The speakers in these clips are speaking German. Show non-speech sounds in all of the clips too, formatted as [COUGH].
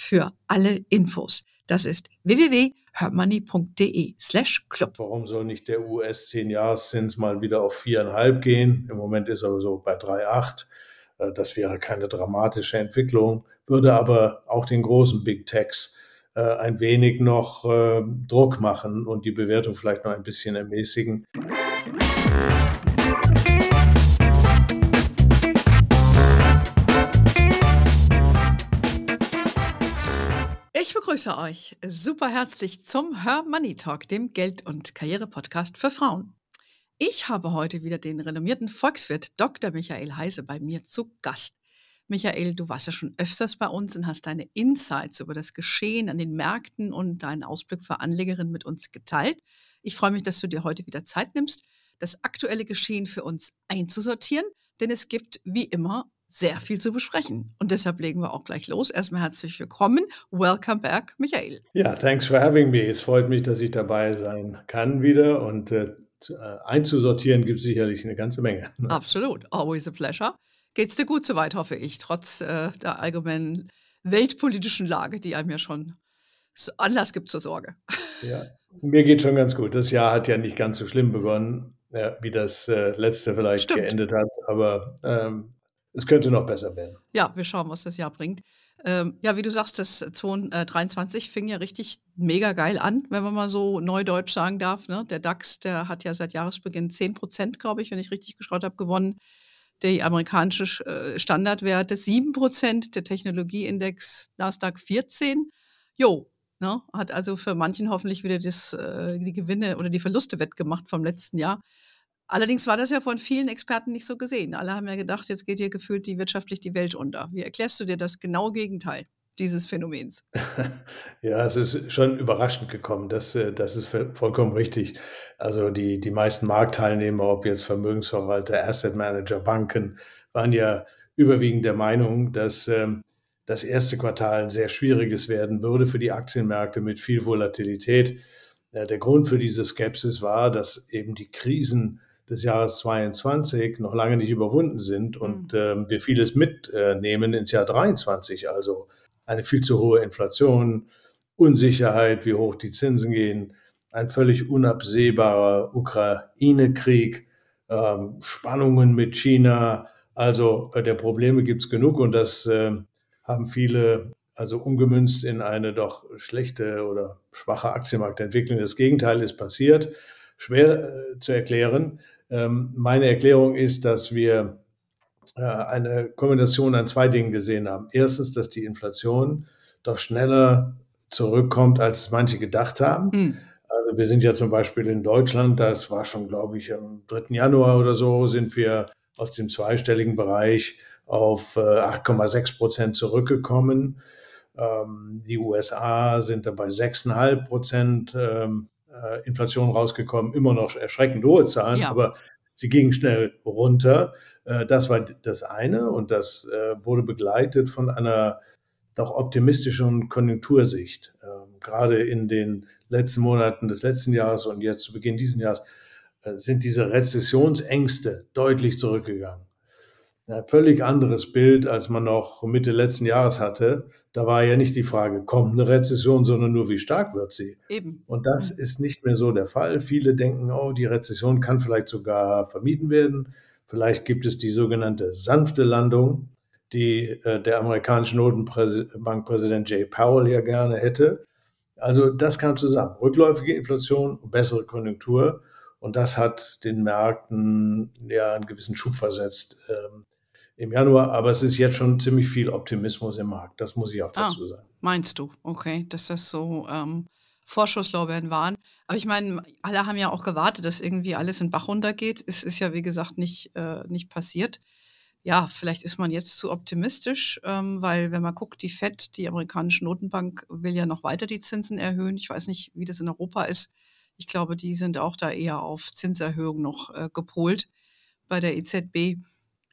für alle Infos. Das ist www.hermoney.de slash club. Warum soll nicht der US 10-Jahreszins mal wieder auf 4,5 gehen? Im Moment ist er so bei 3,8. Äh, das wäre keine dramatische Entwicklung, würde aber auch den großen Big Techs äh, ein wenig noch äh, Druck machen und die Bewertung vielleicht noch ein bisschen ermäßigen. Begrüße euch super herzlich zum Her Money Talk, dem Geld- und Karriere-Podcast für Frauen. Ich habe heute wieder den renommierten Volkswirt Dr. Michael Heise bei mir zu Gast. Michael, du warst ja schon öfters bei uns und hast deine Insights über das Geschehen an den Märkten und deinen Ausblick für Anlegerinnen mit uns geteilt. Ich freue mich, dass du dir heute wieder Zeit nimmst, das aktuelle Geschehen für uns einzusortieren, denn es gibt wie immer sehr viel zu besprechen. Und deshalb legen wir auch gleich los. Erstmal herzlich willkommen. Welcome back, Michael. Ja, thanks for having me. Es freut mich, dass ich dabei sein kann wieder. Und äh, äh einzusortieren gibt es sicherlich eine ganze Menge. [LAUGHS] Absolut. Always a pleasure. Geht's dir gut soweit, hoffe ich, trotz äh, der allgemeinen weltpolitischen Lage, die einem ja schon Anlass gibt zur Sorge. [LAUGHS] Ja, mir geht schon ganz gut. Das Jahr hat ja nicht ganz so schlimm begonnen, ja, wie das äh, letzte vielleicht Stimmt. geendet hat. Aber ähm, es könnte noch besser werden. Ja, wir schauen, was das Jahr bringt. Ähm, ja, wie du sagst, das 2023 äh, fing ja richtig mega geil an, wenn man mal so neudeutsch sagen darf. Ne? Der DAX, der hat ja seit Jahresbeginn 10 Prozent, glaube ich, wenn ich richtig geschaut habe, gewonnen. Der amerikanische äh, Standardwerte 7 Prozent, der Technologieindex Nasdaq 14. Jo, ne? hat also für manchen hoffentlich wieder das, äh, die Gewinne oder die Verluste wettgemacht vom letzten Jahr. Allerdings war das ja von vielen Experten nicht so gesehen. Alle haben ja gedacht, jetzt geht hier gefühlt die wirtschaftlich die Welt unter. Wie erklärst du dir das genaue Gegenteil dieses Phänomens? [LAUGHS] ja, es ist schon überraschend gekommen. Das, äh, das ist vollkommen richtig. Also die, die meisten Marktteilnehmer, ob jetzt Vermögensverwalter, Asset Manager, Banken, waren ja überwiegend der Meinung, dass ähm, das erste Quartal ein sehr schwieriges werden würde für die Aktienmärkte mit viel Volatilität. Der Grund für diese Skepsis war, dass eben die Krisen des Jahres 22 noch lange nicht überwunden sind und mhm. ähm, wir vieles mitnehmen ins Jahr 23. Also eine viel zu hohe Inflation, Unsicherheit, wie hoch die Zinsen gehen, ein völlig unabsehbarer Ukraine-Krieg, ähm, Spannungen mit China. Also äh, der Probleme gibt es genug und das äh, haben viele also umgemünzt in eine doch schlechte oder schwache Aktienmarktentwicklung. Das Gegenteil ist passiert. Schwer äh, zu erklären. Ähm, meine Erklärung ist, dass wir äh, eine Kombination an zwei Dingen gesehen haben. Erstens, dass die Inflation doch schneller zurückkommt, als manche gedacht haben. Mhm. Also wir sind ja zum Beispiel in Deutschland, das war schon, glaube ich, am 3. Januar oder so, sind wir aus dem zweistelligen Bereich auf 8,6 äh, Prozent zurückgekommen. Ähm, die USA sind dabei 6,5 Prozent. Äh, Inflation rausgekommen, immer noch erschreckend hohe Zahlen, ja. aber sie gingen schnell runter. Äh, das war das eine und das äh, wurde begleitet von einer doch optimistischen Konjunktursicht. Ähm, gerade in den letzten Monaten des letzten Jahres und jetzt zu Beginn dieses Jahres äh, sind diese Rezessionsängste deutlich zurückgegangen ein völlig anderes Bild, als man noch Mitte letzten Jahres hatte. Da war ja nicht die Frage, kommt eine Rezession, sondern nur, wie stark wird sie? Eben. Und das mhm. ist nicht mehr so der Fall. Viele denken, oh, die Rezession kann vielleicht sogar vermieden werden. Vielleicht gibt es die sogenannte sanfte Landung, die äh, der amerikanische Notenbankpräsident Jay Powell ja gerne hätte. Also das kam zusammen. Rückläufige Inflation bessere Konjunktur. Und das hat den Märkten ja einen gewissen Schub versetzt. Ähm, im Januar, aber es ist jetzt schon ziemlich viel Optimismus im Markt. Das muss ich auch ah, dazu ah, sagen. Meinst du, okay, dass das so ähm, Vorschusslorbeeren waren? Aber ich meine, alle haben ja auch gewartet, dass irgendwie alles in Bach runtergeht. Es ist ja, wie gesagt, nicht, äh, nicht passiert. ja, vielleicht ist man jetzt zu optimistisch, ähm, weil wenn man guckt, die FED, die amerikanische Notenbank, will ja noch weiter die Zinsen erhöhen. Ich weiß nicht, wie das in Europa ist. Ich glaube, die sind auch da eher auf Zinserhöhung noch äh, gepolt bei der EZB.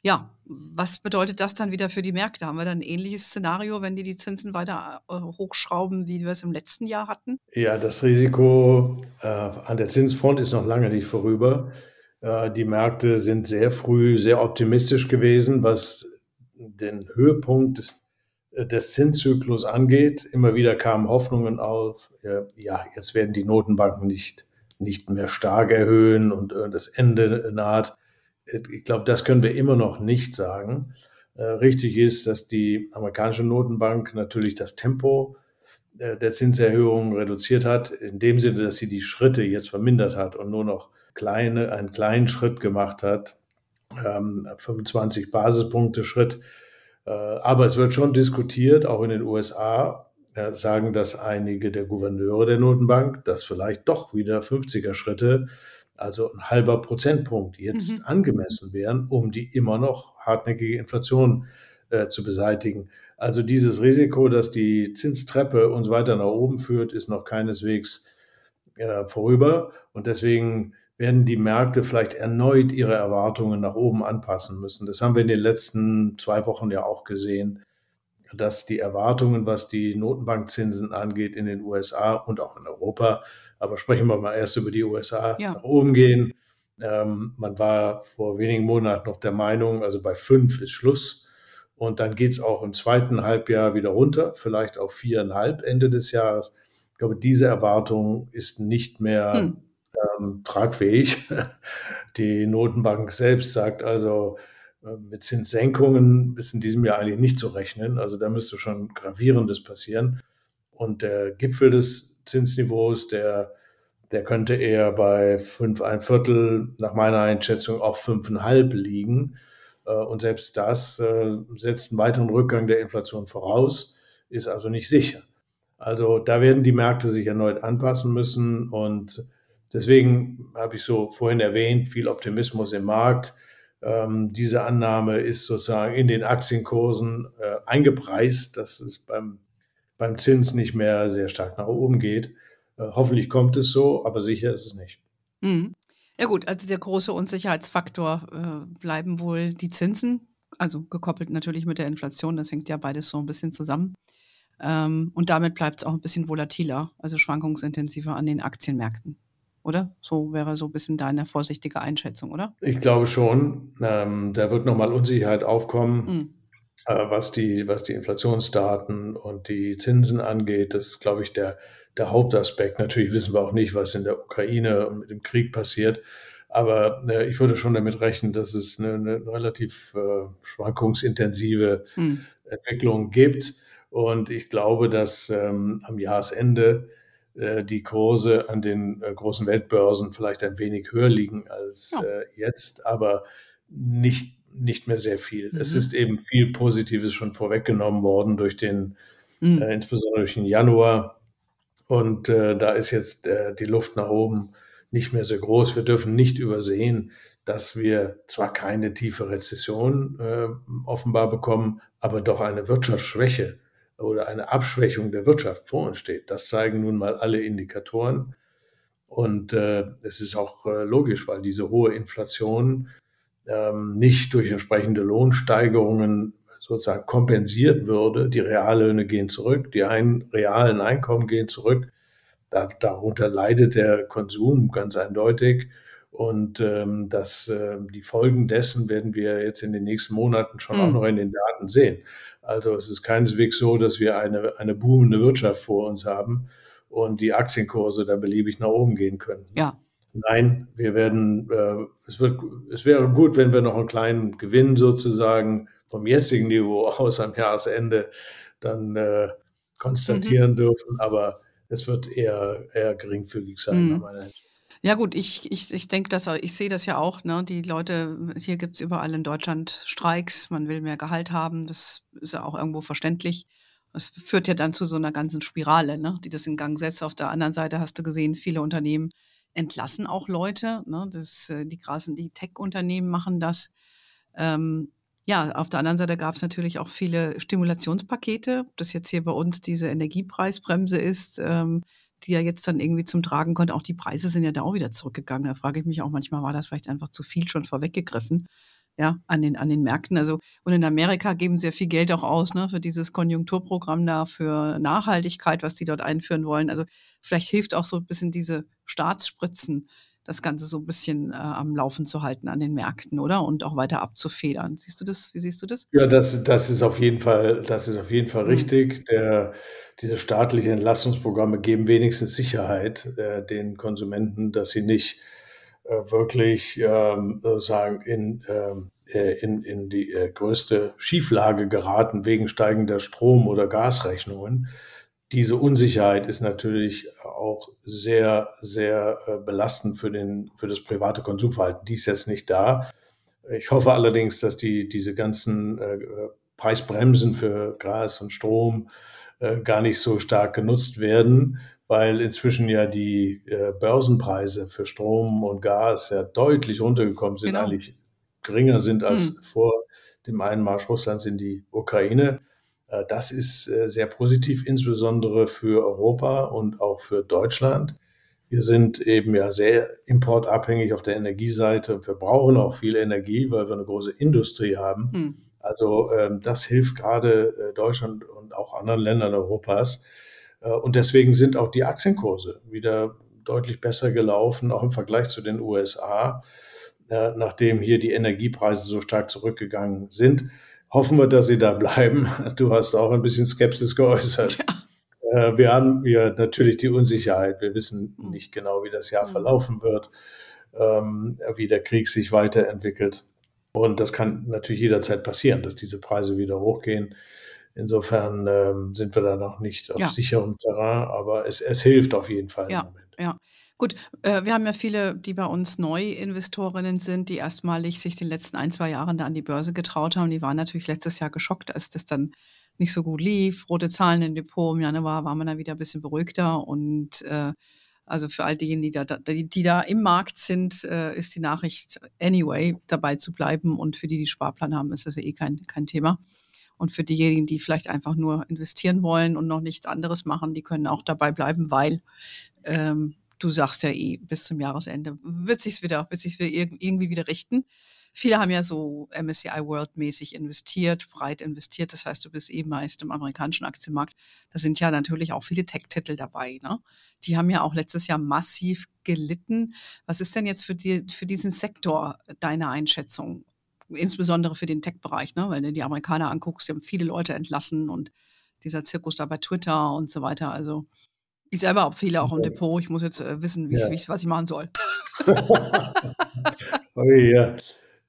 Ja, was bedeutet das dann wieder für die Märkte? Haben wir dann ein ähnliches Szenario, wenn die die Zinsen weiter äh, hochschrauben, wie wir es im letzten Jahr hatten? Ja, das Risiko äh, an der Zinsfront ist noch lange nicht vorüber. Äh, die Märkte sind sehr früh sehr optimistisch gewesen, was den Höhepunkt äh, des Zinszyklus angeht. Immer wieder kamen Hoffnungen auf, ja, jetzt werden die Notenbanken nicht, nicht mehr stark erhöhen und das Ende naht. Ich glaube, das können wir immer noch nicht sagen. Richtig ist, dass die amerikanische Notenbank natürlich das Tempo der Zinserhöhung reduziert hat, in dem Sinne, dass sie die Schritte jetzt vermindert hat und nur noch kleine, einen kleinen Schritt gemacht hat, ähm, 25 Basispunkte Schritt. Äh, aber es wird schon diskutiert, auch in den USA äh, sagen das einige der Gouverneure der Notenbank, dass vielleicht doch wieder 50er Schritte, also ein halber Prozentpunkt jetzt mhm. angemessen wären, um die immer noch hartnäckige Inflation äh, zu beseitigen. Also dieses Risiko, dass die Zinstreppe uns weiter nach oben führt, ist noch keineswegs äh, vorüber. Und deswegen werden die Märkte vielleicht erneut ihre Erwartungen nach oben anpassen müssen. Das haben wir in den letzten zwei Wochen ja auch gesehen, dass die Erwartungen, was die Notenbankzinsen angeht in den USA und auch in Europa, aber sprechen wir mal erst über die USA, ja. nach oben gehen. Ähm, man war vor wenigen Monaten noch der Meinung, also bei fünf ist Schluss. Und dann geht es auch im zweiten Halbjahr wieder runter, vielleicht auf viereinhalb Ende des Jahres. Ich glaube, diese Erwartung ist nicht mehr hm ähm, tragfähig. [LAUGHS] Die Notenbank selbst sagt also, mit Zinssenkungen ist in diesem Jahr eigentlich nicht zu rechnen. Also da müsste schon gravierendes passieren. Und der Gipfel des Zinsniveaus, der, der könnte eher bei fünf, ein Viertel nach meiner Einschätzung auf fünfeinhalb liegen. Äh, und selbst das äh, setzt einen weiteren Rückgang der Inflation voraus, ist also nicht sicher. Also da werden die Märkte sich erneut anpassen müssen und Deswegen habe ich so vorhin erwähnt, viel Optimismus im Markt. Ähm, diese Annahme ist sozusagen in den Aktienkursen äh, eingepreist, dass es beim, beim Zins nicht mehr sehr stark nach oben geht. Äh, hoffentlich kommt es so, aber sicher ist es nicht. Mhm. Ja gut, also der große Unsicherheitsfaktor äh, bleiben wohl die Zinsen, also gekoppelt natürlich mit der Inflation, das hängt ja beides so ein bisschen zusammen. Ähm, und damit bleibt es auch ein bisschen volatiler, also schwankungsintensiver an den Aktienmärkten oder? So wäre so ein bisschen deine vorsichtige Einschätzung, oder? Ich glaube schon. Ähm, da wird nochmal Unsicherheit aufkommen, mhm. äh, was, die, was die Inflationsdaten und die Zinsen angeht. Das ist, glaube ich, der, der Hauptaspekt. Natürlich wissen wir auch nicht, was in der Ukraine und mit dem Krieg passiert. Aber äh, ich würde schon damit rechnen, dass es eine, eine relativ äh, schwankungsintensive mhm. Entwicklung gibt. Und ich glaube, dass ähm, am Jahresende die Kurse an den äh, großen Weltbörsen vielleicht ein wenig höher liegen als ja. Äh, jetzt, aber nicht, nicht mehr sehr viel. Mhm. Es ist eben viel Positives schon vorweggenommen worden durch den, mhm. äh, insbesondere durch den Januar. Und äh, da ist jetzt äh, die Luft nach oben nicht mehr so groß. Wir dürfen nicht übersehen, dass wir zwar keine tiefe Rezession äh, offenbar bekommen, aber doch eine Wirtschaftsschwäche oder eine Abschwächung der Wirtschaft vor uns steht. Das zeigen nun mal alle Indikatoren. Und äh, es ist auch äh, logisch, weil diese hohe Inflation ähm, nicht durch entsprechende Lohnsteigerungen sozusagen kompensiert würde. Die Reallöhne gehen zurück, die ein, realen Einkommen gehen zurück. Da, darunter leidet der Konsum ganz eindeutig. Und ähm, das, äh, die Folgen dessen werden wir jetzt in den nächsten Monaten schon mhm. auch noch in den Daten sehen. Also es ist keineswegs so, dass wir eine, eine boomende Wirtschaft vor uns haben und die Aktienkurse da beliebig nach oben gehen können. Ja. Nein, wir werden, äh, es, wird, es wäre gut, wenn wir noch einen kleinen Gewinn sozusagen vom jetzigen Niveau [LAUGHS] aus am Jahresende dann äh, konstatieren mhm. dürfen, aber es wird eher, eher geringfügig sein, mhm. Ja gut, ich, ich, ich denke, dass ich sehe das ja auch. Ne? Die Leute, hier gibt es überall in Deutschland Streiks, man will mehr Gehalt haben, das ist ja auch irgendwo verständlich. Das führt ja dann zu so einer ganzen Spirale, ne? die das in Gang setzt. Auf der anderen Seite hast du gesehen, viele Unternehmen entlassen auch Leute. Ne? Das, äh, die krassen, die Tech-Unternehmen machen das. Ähm, Ja, auf der anderen Seite gab es natürlich auch viele Stimulationspakete, ob das jetzt hier bei uns diese Energiepreisbremse ist, ähm, die ja jetzt dann irgendwie zum Tragen kommt. Auch die Preise sind ja da auch wieder zurückgegangen. Da frage ich mich auch manchmal, war das vielleicht einfach zu viel schon vorweggegriffen? Ja, an den, an den Märkten. Also, und in Amerika geben sie ja viel Geld auch aus, ne, für dieses Konjunkturprogramm da, für Nachhaltigkeit, was die dort einführen wollen. Also, vielleicht hilft auch so ein bisschen diese Staatsspritzen, das Ganze so ein bisschen äh, am Laufen zu halten an den Märkten, oder? Und auch weiter abzufedern. Siehst du das? Wie siehst du das? Ja, das, das ist auf jeden Fall, das ist auf jeden Fall mhm. richtig. Der, diese staatlichen Entlastungsprogramme geben wenigstens Sicherheit äh, den Konsumenten, dass sie nicht äh, wirklich ähm, sozusagen in, ähm, äh, in, in die äh, größte Schieflage geraten wegen steigender Strom- oder Gasrechnungen diese Unsicherheit ist natürlich auch sehr, sehr äh, belastend für, den, für das private Konsumverhalten. Die ist jetzt nicht da. Ich hoffe allerdings, dass die, diese ganzen äh, Preisbremsen für Gas und Strom äh, gar nicht so stark genutzt werden, weil inzwischen ja die äh, Börsenpreise für Strom und Gas ja deutlich runtergekommen sind, genau. eigentlich geringer sind als hm. vor dem Einmarsch Russlands in die Ukraine. Äh, das ist äh, sehr positiv, insbesondere für Europa und auch für Deutschland. Wir sind eben ja sehr importabhängig auf der Energieseite. Wir brauchen auch viel Energie, weil wir eine große Industrie haben. Hm. Also ähm, das hilft gerade äh, Deutschland und auch anderen Ländern Europas. Und deswegen sind auch die Aktienkurse wieder deutlich besser gelaufen, auch im Vergleich zu den USA, nachdem hier die Energiepreise so stark zurückgegangen sind hoffen wir, dass sie da bleiben. Du hast auch ein bisschen Skepsis geäußert. Ja. Äh, wir haben ja natürlich die Unsicherheit. Wir wissen hm. nicht genau, wie das Jahr hm. verlaufen wird, ähm, wie der Krieg sich weiterentwickelt. Und das kann natürlich jederzeit passieren, dass diese Preise wieder hochgehen. Insofern ähm, sind wir da noch nicht auf ja. sicherem Terrain, aber es, es hilft auf jeden Fall ja. im Moment. Ja, Gut, äh, wir haben ja viele, die bei uns Neuinvestorinnen sind, die erstmalig sich den letzten ein, zwei Jahren da an die Börse getraut haben. Die waren natürlich letztes Jahr geschockt, als das dann nicht so gut lief. Rote Zahlen im Depot im Januar war man da wieder ein bisschen beruhigter und äh, also für all diejenigen, die da, die, die da im Markt sind, äh, ist die Nachricht anyway dabei zu bleiben und für die, die Sparplan haben, ist das ja eh kein, kein Thema. Und für diejenigen, die vielleicht einfach nur investieren wollen und noch nichts anderes machen, die können auch dabei bleiben, weil ähm, du sagst ja eh, bis zum Jahresende wird sich's wieder, wird sich's wieder irgendwie wieder richten. Viele haben ja so MSCI World mäßig investiert, breit investiert. Das heißt, du bist eben meist im amerikanischen Aktienmarkt. Da sind ja natürlich auch viele Tech-Titel dabei. Ne? Die haben ja auch letztes Jahr massiv gelitten. Was ist denn jetzt für, die, für diesen Sektor deine Einschätzung? Insbesondere für den Tech-Bereich, ne? Wenn du die Amerikaner anguckst, die haben viele Leute entlassen und dieser Zirkus da bei Twitter und so weiter. Also ich selber habe Fehler auch im Depot. Ich muss jetzt äh, wissen, ja. was ich machen soll. [LAUGHS] ja.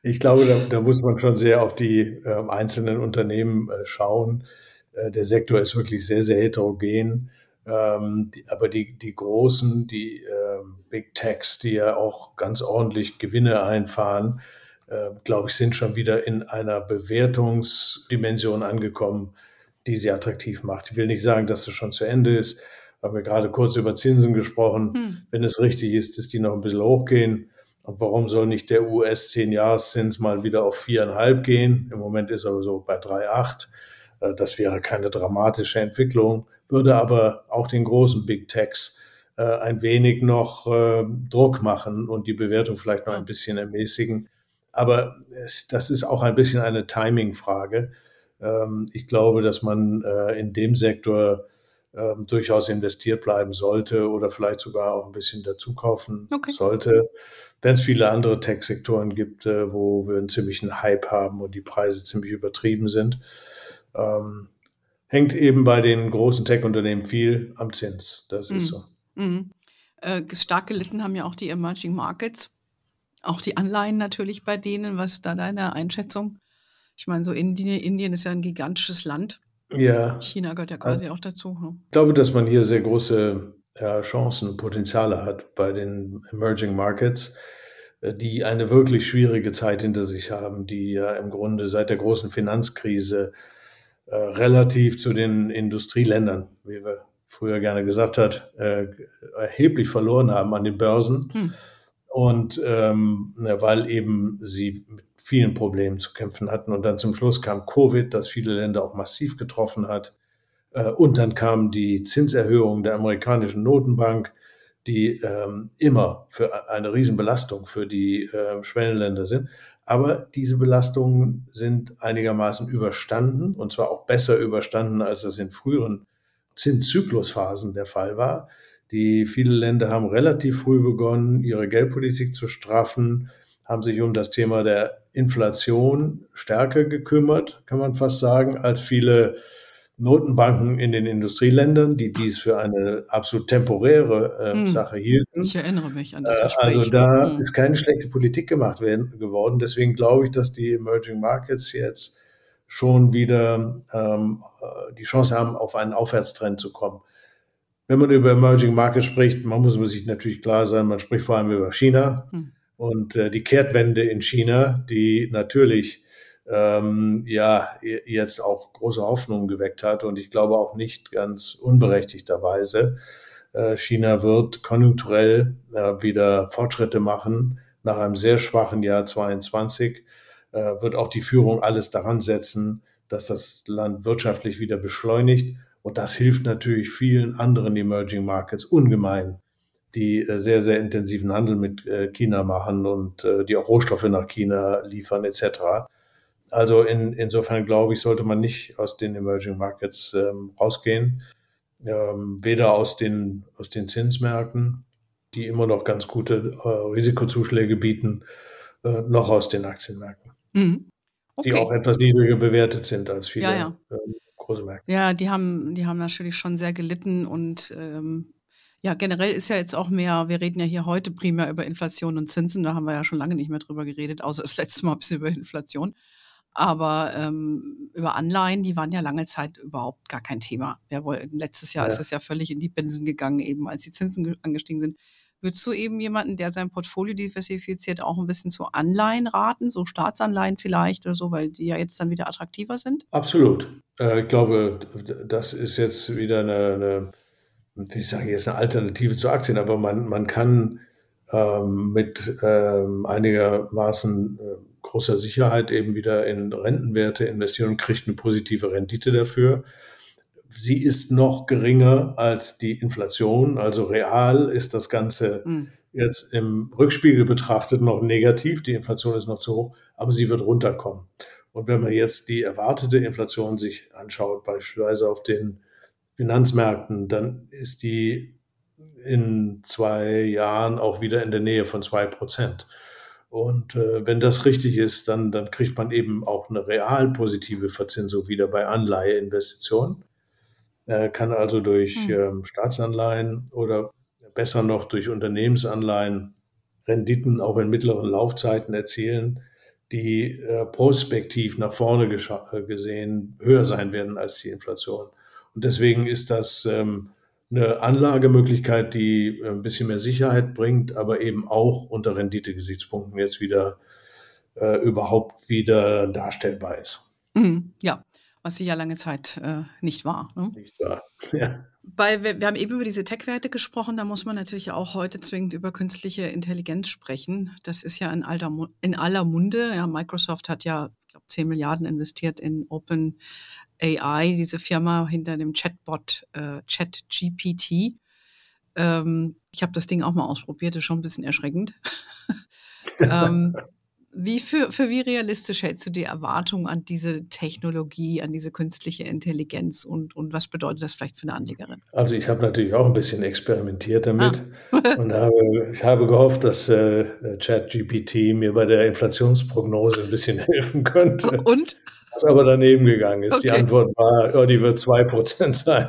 Ich glaube, da, da, muss man schon sehr auf die äh, einzelnen Unternehmen äh, schauen. Äh, der Sektor ist wirklich sehr, sehr heterogen. Ähm, die, aber die, die großen, die ähm, Big Techs, die ja auch ganz ordentlich Gewinne einfahren, äh, glaube ich, sind schon wieder in einer Bewertungsdimension angekommen, die sie attraktiv macht. Ich will nicht sagen, dass es schon zu Ende ist, haben wir gerade kurz über Zinsen gesprochen. Hm. Wenn es richtig ist, dass die noch ein bisschen hochgehen. Und warum soll nicht der US 10-Jahreszins mal wieder auf 4,5 gehen? Im Moment ist er so bei 3,8. Äh, das wäre keine dramatische Entwicklung, würde aber auch den großen Big Techs äh, ein wenig noch äh, Druck machen und die Bewertung vielleicht noch ein bisschen ermäßigen. Aber das ist auch ein bisschen eine Timing-Frage. Ähm, ich glaube, dass man in dem Sektor ähm, durchaus investiert bleiben sollte oder vielleicht sogar auch ein bisschen dazu kaufen okay. sollte. Wenn es viele andere Tech-Sektoren gibt, äh, wo wir einen ziemlichen Hype haben und die Preise ziemlich übertrieben sind, ähm, hängt eben bei den großen Tech-Unternehmen viel am Zins. Das mhm. ist so. Mhm. Äh, stark gelitten haben ja auch die Emerging Markets, auch die Anleihen natürlich bei denen. Was ist da deine Einschätzung? Ich meine, so Indien, Indien ist ja ein gigantisches Land. Ja. China gehört ja quasi auch dazu. Hm? Ich glaube, dass man hier sehr große ja, Chancen und Potenziale hat bei den Emerging Markets, äh, die eine wirklich schwierige Zeit hinter sich haben, die ja im Grunde seit der großen Finanzkrise äh, relativ zu den Industrieländern, wie wir früher gerne gesagt hat, äh, erheblich verloren haben an den Börsen. Hm. Und ähm, weil eben sie mit vielen Problemen zu kämpfen hatten. Und dann zum Schluss kam Covid, das viele Länder auch massiv getroffen hat. Äh, und dann kam die Zinserhöhung der amerikanischen Notenbank, die ähm, immer für eine Riesenbelastung für die äh, Schwellenländer sind. Aber diese Belastungen sind einigermaßen überstanden und zwar auch besser überstanden, als das in früheren Zinszyklusphasen der Fall war. Die viele Länder haben relativ früh begonnen, ihre Geldpolitik zu straffen, haben sich um das Thema der Inflation stärker gekümmert, kann man fast sagen, als viele Notenbanken in den Industrieländern, die dies für eine absolut temporäre äh, hm. Sache hielten. Ich erinnere mich an das äh, Gespräch. Also da hm. ist keine schlechte Politik gemacht werden, geworden. Deswegen glaube ich, dass die Emerging Markets jetzt schon wieder ähm, äh, die Chance haben, auf einen Aufwärtstrend zu kommen. Wenn man über Emerging Markets spricht, man muss sich natürlich klar sein, man spricht vor allem über China hm. Und äh, die Kehrtwende in China, die natürlich ähm, ja jetzt auch große Hoffnungen geweckt hat und ich glaube auch nicht ganz unberechtigterweise. Äh, China wird konjunkturell äh, wieder Fortschritte machen nach einem sehr schwachen Jahr 22 äh, wird auch die Führung alles daran setzen, dass das Land wirtschaftlich wieder beschleunigt und das hilft natürlich vielen anderen Emerging Markets ungemein, die äh, sehr, sehr intensiven Handel mit äh, China machen und äh, die auch Rohstoffe nach China liefern etc. Also in, insofern glaube ich, sollte man nicht aus den Emerging Markets ähm, rausgehen, ähm, weder aus den, aus den Zinsmärkten, die immer noch ganz gute äh, Risikozuschläge bieten, äh, noch aus den Aktienmärkten, mhm. okay. die auch etwas niedriger bewertet sind als viele ja, ja. Ähm, große Märkte. Ja, die haben, die haben natürlich schon sehr gelitten und ähm, ja, generell ist ja jetzt auch mehr, wir reden ja hier heute primär über Inflation und Zinsen, da haben wir ja schon lange nicht mehr drüber geredet, außer das [LAUGHS] letzte Mal ein bisschen über Inflation. Aber ähm, über Anleihen, die waren ja lange Zeit überhaupt gar kein Thema. Ja, letztes Jahr ja. ist es ja völlig in die Binsen gegangen, eben als die Zinsen angestiegen sind. Würdest du eben jemanden, der sein Portfolio diversifiziert, auch ein bisschen zu Anleihen raten, so Staatsanleihen vielleicht oder so, weil die ja jetzt dann wieder attraktiver sind? Absolut. Äh, ich glaube, das ist jetzt wieder eine, eine wie ich sage, jetzt eine Alternative zu Aktien, aber man, man kann ähm, mit ähm, einigermaßen äh, großer Sicherheit eben wieder in Rentenwerte investieren und kriegt eine positive Rendite dafür sie ist noch geringer als die Inflation. Also real ist das Ganze mhm. jetzt im Rückspiegel betrachtet noch negativ. Die Inflation ist noch zu hoch, aber sie wird runterkommen. Und wenn man jetzt die erwartete Inflation sich anschaut, beispielsweise auf den Finanzmärkten, dann ist die in zwei Jahren auch wieder in der Nähe von zwei Prozent. Und äh, wenn das richtig ist, dann, dann kriegt man eben auch eine real positive Verzinsung wieder bei Anleiheinvestitionen kann also durch hm. ähm, Staatsanleihen oder besser noch durch Unternehmensanleihen Renditen auch in mittleren Laufzeiten erzielen, die äh, prospektiv nach vorne äh, gesehen höher sein werden als die Inflation. Und deswegen ist das ähm, eine Anlagemöglichkeit, die äh, ein bisschen mehr Sicherheit bringt, aber eben auch unter Renditegesichtspunkten jetzt wieder äh, überhaupt wieder darstellbar ist. Mhm, ja, was sie ja lange Zeit äh, nicht war. Ne? Nicht wahr, [LAUGHS] ja. Weil wir, wir, haben eben über diese Tech-Werte gesprochen, da muss man natürlich auch heute zwingend über künstliche Intelligenz sprechen. Das ist ja in, alter, in aller Munde. Ja, Microsoft hat ja, ich glaube, 10 Milliarden investiert in Open AI, diese Firma hinter dem Chatbot äh, ChatGPT. Ähm, ich habe das Ding auch mal ausprobiert, ist schon ein bisschen erschreckend. [LAUGHS] ähm, wie für, für wie realistisch hältst du die Erwartung an diese Technologie, an diese künstliche Intelligenz und, und was bedeutet das vielleicht für eine Anlegerin? Also ich habe natürlich auch ein bisschen experimentiert damit ah. [LAUGHS] und habe, ich habe gehofft, dass äh, ChatGPT mir bei der Inflationsprognose ein bisschen [LAUGHS] helfen könnte. [LAUGHS] Und? Was aber daneben gegangen ist. Okay. Die Antwort war, oh, die wird 2% sein.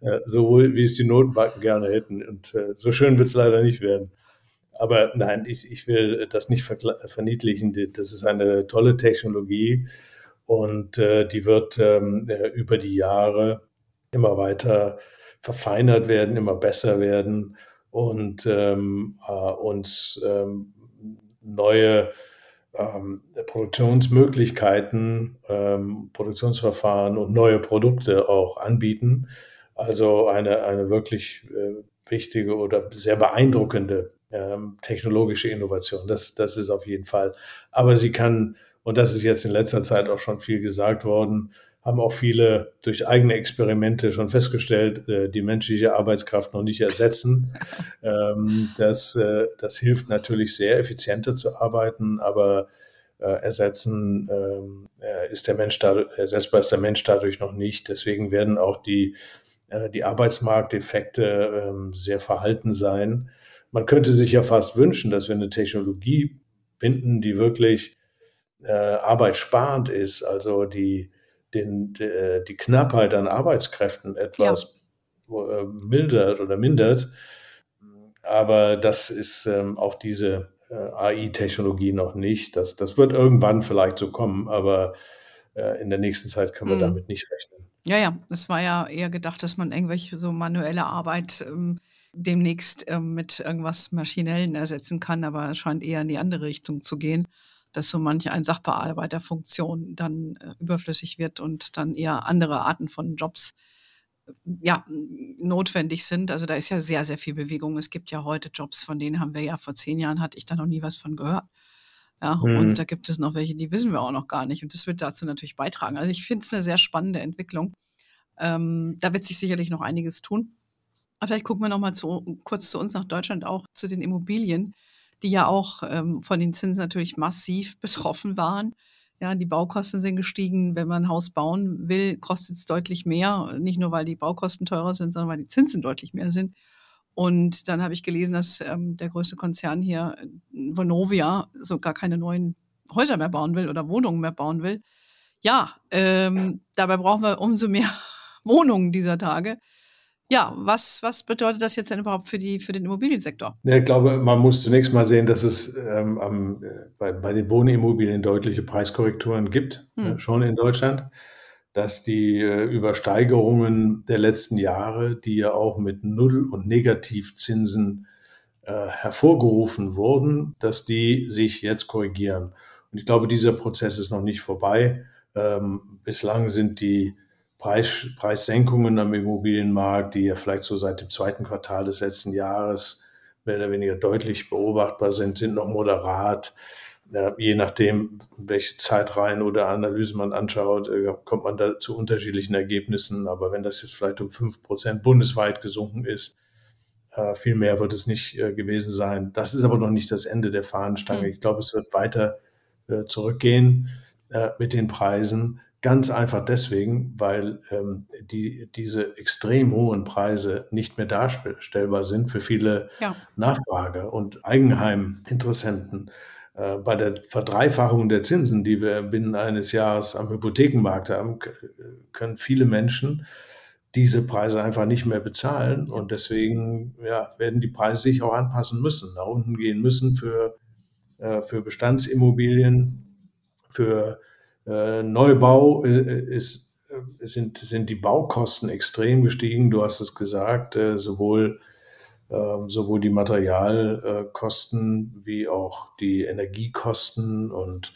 Ja, so wie es die Notenbanken gerne hätten. Und äh, so schön wird es leider nicht werden. Aber nein, ich, ich will das nicht verniedlichen. Das ist eine tolle Technologie und äh, die wird ähm, äh, über die Jahre immer weiter verfeinert werden, immer besser werden und ähm, äh, uns ähm, neue ähm, Produktionsmöglichkeiten, ähm, Produktionsverfahren und neue Produkte auch anbieten. Also eine, eine wirklich äh, wichtige oder sehr beeindruckende ähm, technologische Innovation. Das, das ist auf jeden Fall. Aber sie kann Und das ist jetzt in letzter Zeit auch schon viel gesagt worden haben auch viele durch eigene Experimente schon festgestellt, äh, die menschliche Arbeitskraft noch nicht ersetzen. [LAUGHS] Ähm, das, äh, das hilft natürlich sehr, effizienter zu arbeiten, aber äh, ersetzen ähm, ist der Mensch dadurch, ersetzbar ist der Mensch dadurch noch nicht. Deswegen werden auch die, die Arbeitsmarkteffekte ähm, sehr verhalten sein. Man könnte sich ja fast wünschen, dass wir eine Technologie finden, die wirklich arbeitssparend ist, also die den, de, die Knappheit an Arbeitskräften etwas ja. Äh, mildert oder mindert. Aber das ist ähm, auch diese äh, AI-Technologie noch nicht. Das, das wird irgendwann vielleicht so kommen, aber äh, in der nächsten Zeit können wir mhm. damit nicht rechnen. Ja, ja, es war ja eher gedacht, dass man irgendwelche so manuelle Arbeit ähm, demnächst ähm, mit irgendwas Maschinellen ersetzen kann, aber es scheint eher in die andere Richtung zu gehen dass so manche ein Sachbearbeiterfunktion dann äh, überflüssig wird und dann eher andere Arten von Jobs äh, ja, notwendig sind. Also da ist ja sehr, sehr viel Bewegung. Es gibt ja heute Jobs, von denen haben wir ja vor zehn Jahren hatte ich da noch nie was von gehört. Ja, mhm. und da gibt es noch welche, die wissen wir auch noch gar nicht. Und das wird dazu natürlich beitragen. Also ich finde es eine sehr spannende Entwicklung. Ähm, da wird sich sicherlich noch einiges tun. Aber vielleicht gucken wir noch mal zu, kurz zu uns nach Deutschland auch, zu den Immobilien die ja auch ähm, von den Zinsen natürlich massiv [LAUGHS] betroffen waren. Ja, die Baukosten sind gestiegen. Wenn man ein Haus bauen will, kostet es deutlich mehr. Nicht nur, weil die Baukosten teurer sind, sondern weil die Zinsen deutlich mehr sind. Und dann habe ich gelesen, dass ähm, der größte Konzern hier, Vonovia, so gar keine neuen Häuser mehr bauen will oder Wohnungen mehr bauen will. Ja, ähm, dabei brauchen wir umso mehr [LAUGHS] Wohnungen dieser Tage. Ja, was, was bedeutet das jetzt denn überhaupt für, die, für den Immobiliensektor? Ja, ich glaube, man muss zunächst mal sehen, dass es ähm, am, äh, bei, bei den Wohnimmobilien deutliche Preiskorrekturen gibt, hm. äh, schon in Deutschland. Dass die äh, Übersteigerungen der letzten Jahre, die ja auch mit Null- und Negativzinsen äh, hervorgerufen wurden, dass die sich jetzt korrigieren. Und ich glaube, dieser Prozess ist noch nicht vorbei. Ähm, bislang sind die Preis, Preissenkungen am Immobilienmarkt, die ja vielleicht so seit dem zweiten Quartal des letzten Jahres mehr oder weniger deutlich beobachtbar sind, sind noch moderat. Ja, je nachdem, welche Zeitreihen oder Analysen man anschaut, äh, kommt man da zu unterschiedlichen Ergebnissen. Aber wenn das jetzt vielleicht um fünf Prozent bundesweit gesunken ist, äh, viel mehr wird es nicht äh, gewesen sein. Das ist aber noch nicht das Ende der Fahnenstange. Hm. Ich glaube, es wird weiter zurückgehen mit den Preisen. Ganz einfach deswegen, weil ähm, die, diese extrem hohen Preise nicht mehr darstellbar sind für viele ja. Nachfrage- und Eigenheiminteressenten. Äh, bei der Verdreifachung der Zinsen, die wir binnen eines Jahres am Hypothekenmarkt haben, können viele Menschen diese Preise einfach nicht mehr bezahlen. Und deswegen ja, werden die Preise sich auch anpassen müssen, nach unten gehen müssen für, äh, für Bestandsimmobilien, für äh, Neubau. Ist, sind, sind die Baukosten extrem gestiegen. Du hast es gesagt, sowohl, sowohl die Materialkosten wie auch die Energiekosten und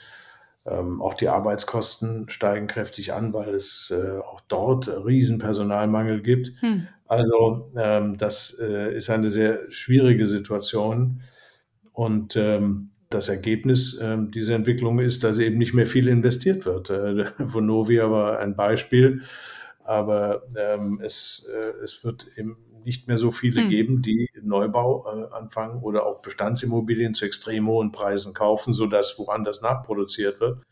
ähm, auch die Arbeitskosten steigen kräftig an, weil es auch dort riesen Personalmangel gibt. Hm. Also ähm, das ist eine sehr schwierige Situation. Und das Ergebnis äh, dieser Entwicklung ist, dass eben nicht mehr viel investiert wird. Äh, [LAUGHS] Vonovia war ein Beispiel, aber ähm, es, äh, es wird eben nicht mehr so viele hm. geben, die Neubau äh, anfangen oder auch Bestandsimmobilien zu extrem hohen Preisen kaufen, sodass woanders nachproduziert wird.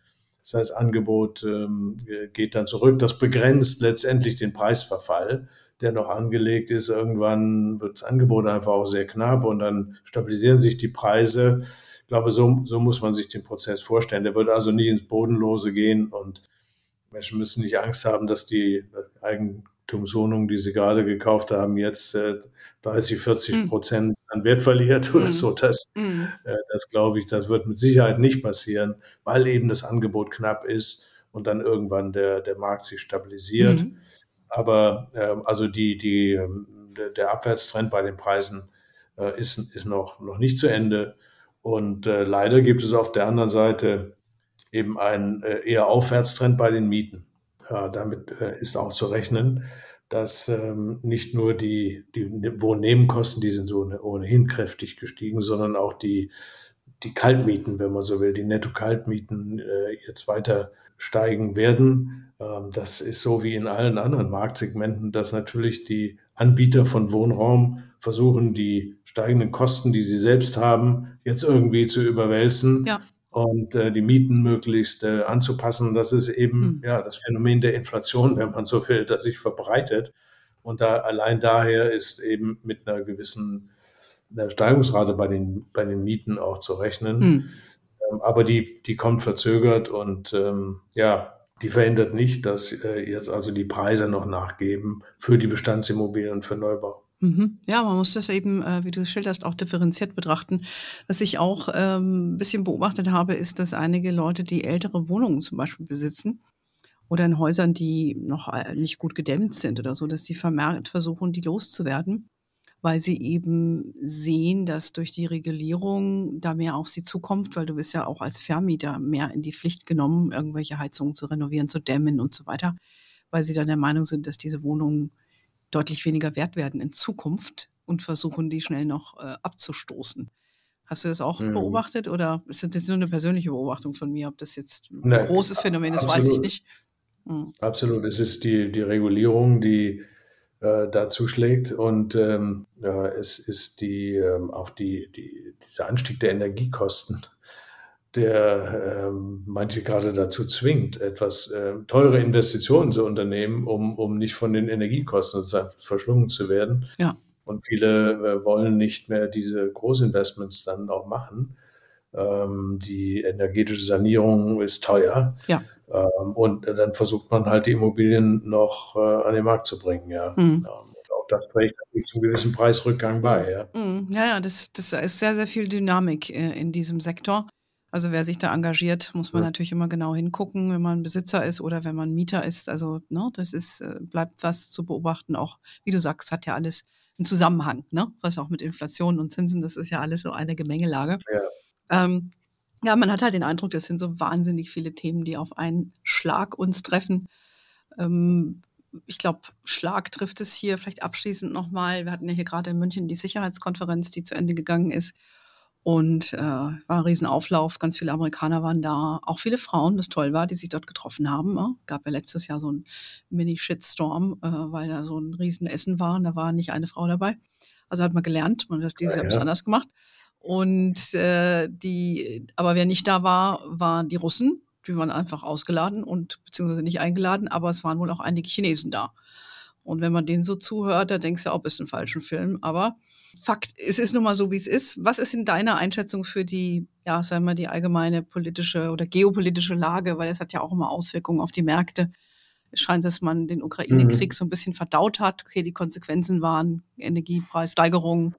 Das heißt, Angebot ähm, geht dann zurück. Das begrenzt letztendlich den Preisverfall, der noch angelegt ist. Irgendwann wird das Angebot einfach auch sehr knapp und dann stabilisieren sich die Preise glaube, so, so muss man sich den Prozess vorstellen. Der wird also nie ins Bodenlose gehen und Menschen müssen nicht Angst haben, dass die Eigentumswohnung, die sie gerade gekauft haben, jetzt äh, 30, 40 hm. Prozent an Wert verliert oder mm. so. Das, mm. äh, das glaube ich, das wird mit Sicherheit nicht passieren, weil eben das Angebot knapp ist und dann irgendwann der, der Markt sich stabilisiert. Mm. Aber ähm, also die, die, ähm, der, der Abwärtstrend bei den Preisen äh, ist, ist noch, noch nicht zu Ende. Und äh, leider gibt es auf der anderen Seite eben einen äh, eher Aufwärtstrend bei den Mieten. Äh, damit äh, ist auch zu rechnen, dass ähm, nicht nur die, die Wohnnebenkosten, die sind so ohnehin kräftig gestiegen, sondern auch die, die Kaltmieten, wenn man so will, die Netto-Kaltmieten äh, jetzt weiter steigen werden. Ähm, das ist so wie in allen anderen Marktsegmenten, dass natürlich die Anbieter von Wohnraum versuchen, die steigenden Kosten, die sie selbst haben, jetzt irgendwie zu überwälzen. Ja. Und äh, die Mieten möglichst äh, anzupassen. Das ist eben hm. ja das Phänomen der Inflation, wenn man so will, das sich verbreitet. Und da allein daher ist eben mit einer gewissen einer Steigungsrate bei den, bei den Mieten auch zu rechnen. Hm. Ähm, aber die, die kommt verzögert und ähm, ja, die verhindert nicht, dass äh, jetzt also die Preise noch nachgeben für die Bestandsimmobilien und für Neubau. Mhm. Ja, man muss das eben, äh, wie du es schilderst, auch differenziert betrachten. Was ich auch ähm, ein bisschen beobachtet habe, ist, dass einige Leute, die ältere Wohnungen zum Beispiel besitzen oder in Häusern, die noch äh, nicht gut gedämmt sind oder so, dass die vermehrt versuchen, die loszuwerden weil sie eben sehen, dass durch die Regulierung da mehr auf sie zukommt, weil du bist ja auch als Vermieter mehr in die Pflicht genommen, irgendwelche Heizungen zu renovieren, zu dämmen und so weiter, weil sie dann der Meinung sind, dass diese Wohnungen deutlich weniger wert werden in Zukunft und versuchen, die schnell noch äh, abzustoßen. Hast du das auch mhm. beobachtet oder ist das nur eine persönliche Beobachtung von mir? Ob das jetzt ein Nein, großes Phänomen ist, absolut. weiß ich nicht. Mhm. Absolut. Es ist die, die Regulierung, die äh, da zuschlägt. Und ähm, äh, es ist die, ähm, auch die, die, dieser Anstieg der Energiekosten, der ähm, manche gerade dazu zwingt, etwas äh, teure Investitionen zu unternehmen, um, um nicht von den Energiekosten sozusagen verschlungen zu werden. Ja. Und viele äh, wollen nicht mehr diese Großinvestments dann auch machen. Ähm, die energetische Sanierung ist teuer. Ja. Ähm, und dann versucht man halt die Immobilien noch äh, an den Markt zu bringen, ja. Mhm. auch das trägt natürlich zu einem gewissen Preisrückgang bei, ja. Mhm. Ja, ja, das, das ist sehr, sehr viel Dynamik äh, in diesem Sektor. Also wer sich da engagiert, muss man ja. natürlich immer genau hingucken, wenn man Besitzer ist oder wenn man Mieter ist. Also ne, das ist äh, bleibt was zu beobachten. Auch wie du sagst, hat ja alles einen Zusammenhang, ne? Was auch mit Inflation und Zinsen, das ist ja alles so eine Gemengelage. Ja. Ähm, ja, man hat halt den Eindruck, das sind so wahnsinnig viele Themen, die auf einen Schlag uns treffen. Ähm, ich glaube, Schlag trifft es hier vielleicht abschließend nochmal. Wir hatten ja hier gerade in München die Sicherheitskonferenz, die zu Ende gegangen ist. Und äh, war ein Riesenauflauf, ganz viele Amerikaner waren da, auch viele Frauen, das toll war, die sich dort getroffen haben. Ne? Gab ja letztes Jahr so ein Mini-Shitstorm, äh, weil da so ein Riesenessen war und da war nicht eine Frau dabei. Also hat man gelernt, man hat das dieses Jahr ja, ja. anders gemacht. Und äh, die, aber wer nicht da war, waren die Russen. Die waren einfach ausgeladen und beziehungsweise nicht eingeladen, aber es waren wohl auch einige Chinesen da. Und wenn man denen so zuhört, da denkst du auch, bist ein falschen Film. Aber Fakt, es ist nun mal so, wie es ist. Was ist in deiner Einschätzung für die, ja, sagen wir, die allgemeine politische oder geopolitische Lage? Weil es hat ja auch immer Auswirkungen auf die Märkte. Es scheint, dass man den Ukraine-Krieg mhm. so ein bisschen verdaut hat. Okay, die Konsequenzen waren Energiepreissteigerung,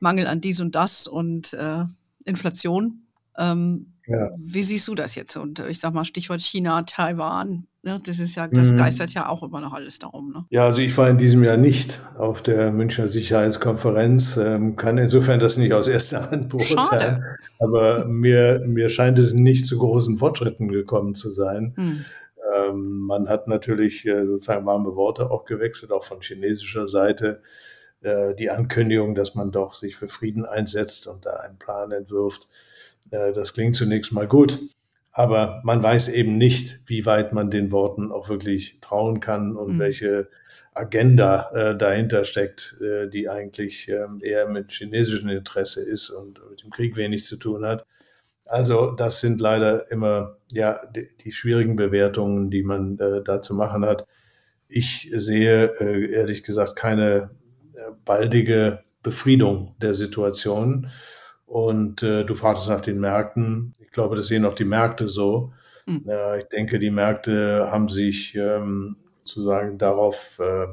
Mangel an dies und das und äh, Inflation. Ähm, ja. Wie siehst du das jetzt? Und ich sag mal, Stichwort China, Taiwan, ne, das ist ja, das mhm. geistert ja auch immer noch alles darum. Ne? Ja, also ich war in diesem Jahr nicht auf der Münchner Sicherheitskonferenz, ähm, kann insofern das nicht aus erster Hand beurteilen. Schade. Aber mir, mir scheint es nicht zu großen Fortschritten gekommen zu sein. Mhm. Ähm, man hat natürlich äh, sozusagen warme Worte auch gewechselt, auch von chinesischer Seite. Äh, die Ankündigung, dass man doch sich für Frieden einsetzt und da einen Plan entwirft. Äh, das klingt zunächst mal gut, aber man weiß eben nicht, wie weit man den Worten auch wirklich trauen kann und mhm. welche Agenda äh, dahinter steckt, äh, die eigentlich äh, eher mit chinesischem Interesse ist und mit dem Krieg wenig zu tun hat. Also das sind leider immer ja die, die schwierigen Bewertungen, die man äh, da zu machen hat. Ich sehe äh, ehrlich gesagt keine baldige Befriedung der Situation. Und äh, du fragtest nach den Märkten. Ich glaube, das sehen auch die Märkte so. Mhm. Äh, ich denke, die Märkte haben sich ähm, sozusagen darauf äh,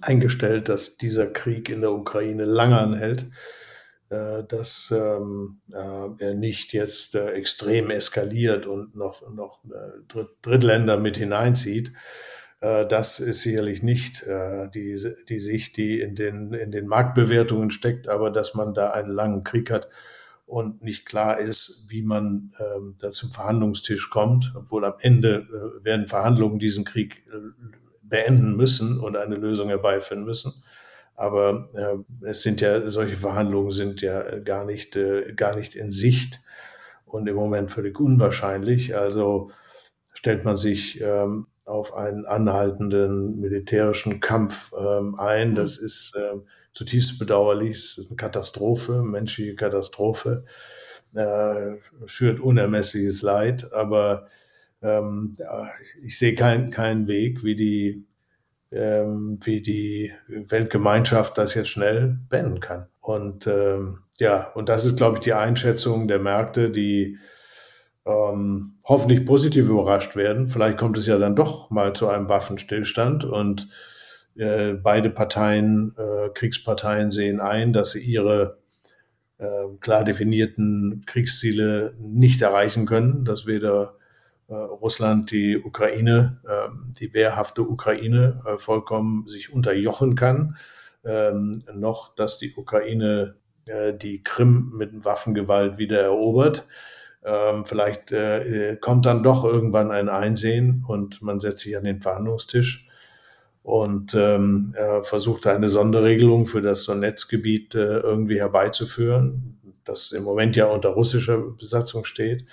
eingestellt, dass dieser Krieg in der Ukraine lange anhält, äh, dass ähm, äh, er nicht jetzt äh, extrem eskaliert und noch, noch äh, Drittländer mit hineinzieht. Äh, das ist sicherlich nicht äh, die, die Sicht, die in den, in den Marktbewertungen steckt, aber dass man da einen langen Krieg hat und nicht klar ist, wie man ähm, da zum Verhandlungstisch kommt, obwohl am Ende äh, werden Verhandlungen diesen Krieg beenden müssen und eine Lösung herbeiführen müssen. Aber es sind ja, solche Verhandlungen sind ja gar nicht, gar nicht in Sicht und im Moment völlig unwahrscheinlich. Also stellt man sich ähm, auf einen anhaltenden militärischen Kampf ähm, ein. Das mhm. ist äh, zutiefst bedauerlich. Es ist eine Katastrophe, menschliche Katastrophe. Äh, schürt unermessliches Leid, aber ähm, ich sehe keinen keinen Weg, wie die, ähm, wie die Weltgemeinschaft das jetzt schnell beenden kann. Und ähm, ja, und das ist, glaube ich, die Einschätzung der Märkte, die ähm, hoffentlich positiv überrascht werden. Vielleicht kommt es ja dann doch mal zu einem Waffenstillstand und äh, beide Parteien, äh, Kriegsparteien sehen ein, dass sie ihre äh, klar definierten Kriegsziele nicht erreichen können, dass weder äh, Russland die Ukraine, ähm, die wehrhafte Ukraine äh, vollkommen sich unterjochen kann, ähm, noch dass die Ukraine äh, die Krim mit Waffengewalt wieder erobert. Ähm, vielleicht äh, kommt dann doch irgendwann ein Einsehen und man setzt sich an den Verhandlungstisch und ähm, äh, versucht eine Sonderregelung für das Donetsk-Gebiet äh, irgendwie herbeizuführen, das im Moment ja unter russischer Besatzung steht.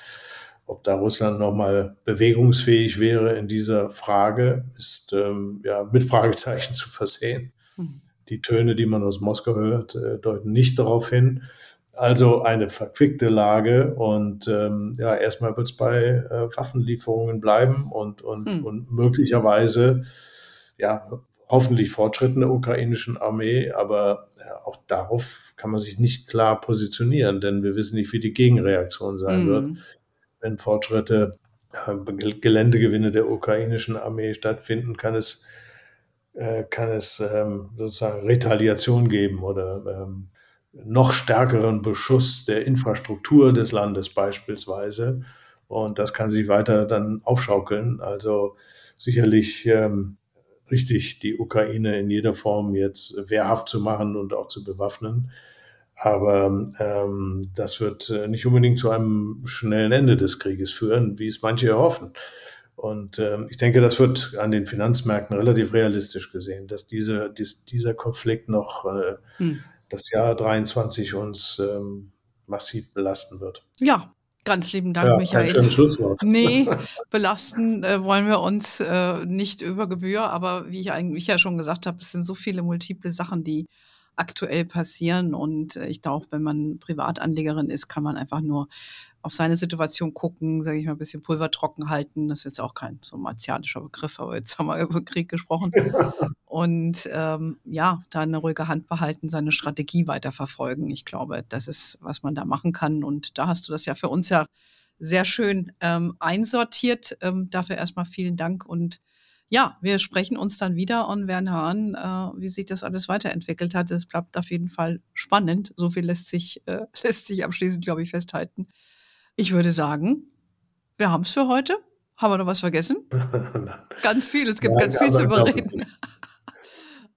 Ob da Russland nochmal bewegungsfähig wäre in dieser Frage, ist ähm, ja mit Fragezeichen [LAUGHS] zu versehen. Hm. Die Töne, die man aus Moskau hört, äh, deuten nicht darauf hin. Also eine verquickte Lage und ähm, ja, erstmal wird es bei äh, Waffenlieferungen bleiben und, und, hm. und möglicherweise ja hoffentlich Fortschritten der ukrainischen Armee, aber ja, auch darauf kann man sich nicht klar positionieren, denn wir wissen nicht, wie die Gegenreaktion sein hm. wird, wenn Fortschritte, äh, Geländegewinne der ukrainischen Armee stattfinden, kann es äh, kann es ähm, sozusagen Retaliation geben oder ähm, noch stärkeren Beschuss der Infrastruktur des Landes beispielsweise. Und das kann sich weiter dann aufschaukeln. Also sicherlich ähm, richtig, die Ukraine in jeder Form jetzt wehrhaft zu machen und auch zu bewaffnen. Aber ähm, das wird äh, nicht unbedingt zu einem schnellen Ende des Krieges führen, wie es manche erhoffen. Und ähm, ich denke, das wird an den Finanzmärkten relativ realistisch gesehen, dass diese, dies, dieser Konflikt noch äh, hm das Jahr 23 uns ähm, massiv belasten wird. Ja, Ganz lieben Dank, ja, Michael. Ein schönes Schlusswort. Nee, belasten äh, wollen wir uns äh, nicht über Gebühr, aber wie ich eigentlich ja schon gesagt habe, es sind so viele multiple Sachen, die aktuell passieren. Und äh, ich glaube, wenn man Privatanlegerin ist, kann man einfach nur auf seine Situation gucken, sage ich mal, ein bisschen Pulver trocken halten. Das ist jetzt auch kein so martianischer Begriff, aber jetzt haben wir [LAUGHS] über Krieg gesprochen. Und ähm, ja, da eine ruhige Hand behalten, seine Strategie weiterverfolgen. Ich glaube, das ist, was man da machen kann. Und da hast du das ja für uns ja sehr schön ähm, einsortiert. Ähm, dafür erstmal vielen Dank und ja, wir sprechen uns dann wieder und werden hören, äh, wie sich das alles weiterentwickelt hat. Es bleibt auf jeden Fall spannend. So viel lässt sich, äh, [LAUGHS] lässt sich abschließend, glaube ich, festhalten. Ich würde sagen, wir haben es für heute. Haben wir noch was vergessen? [LAUGHS] ganz viel, es gibt Nein, ganz viel zu bereden.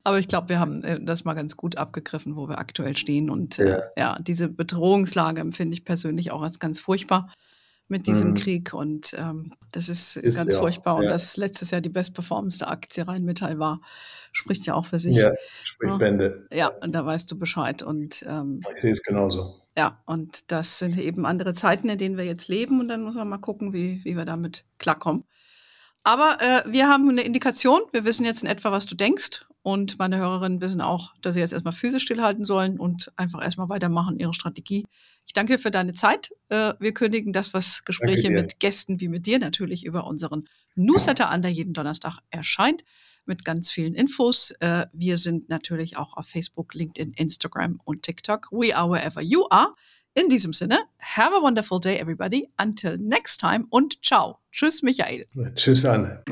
Aber ich glaube, [LAUGHS] wir haben äh, das mal ganz gut abgegriffen, wo wir aktuell stehen. Und äh, ja. ja, diese Bedrohungslage empfinde ich persönlich auch als ganz furchtbar mit diesem mhm. Krieg. Und ähm, das ist, ist ganz ja, furchtbar. Und ja. dass letztes Jahr die bestperformendste Aktie Rheinmetall war, spricht ja auch für sich. Ja, spricht ja. Bände. Ja, und da weißt du Bescheid. Und ähm, ich sehe es genauso. Ja, und das sind eben andere Zeiten, in denen wir jetzt leben. Und dann muss man mal gucken, wie, wie wir damit klarkommen. Aber äh, wir haben eine Indikation. Wir wissen jetzt in etwa, was du denkst. Und meine Hörerinnen wissen auch, dass sie jetzt erstmal physisch stillhalten sollen und einfach erstmal weitermachen, ihre Strategie. Ich danke dir für deine Zeit. Äh, wir kündigen das, was Gespräche mit Gästen wie mit dir natürlich über unseren Newsletter an, der jeden Donnerstag erscheint, mit ganz vielen Infos. Äh, wir sind natürlich auch auf Facebook, LinkedIn, Instagram und TikTok. We are wherever you are. In diesem Sinne, have a wonderful day, everybody. Until next time und ciao. Tschüss, Michael. Tschüss, Anne.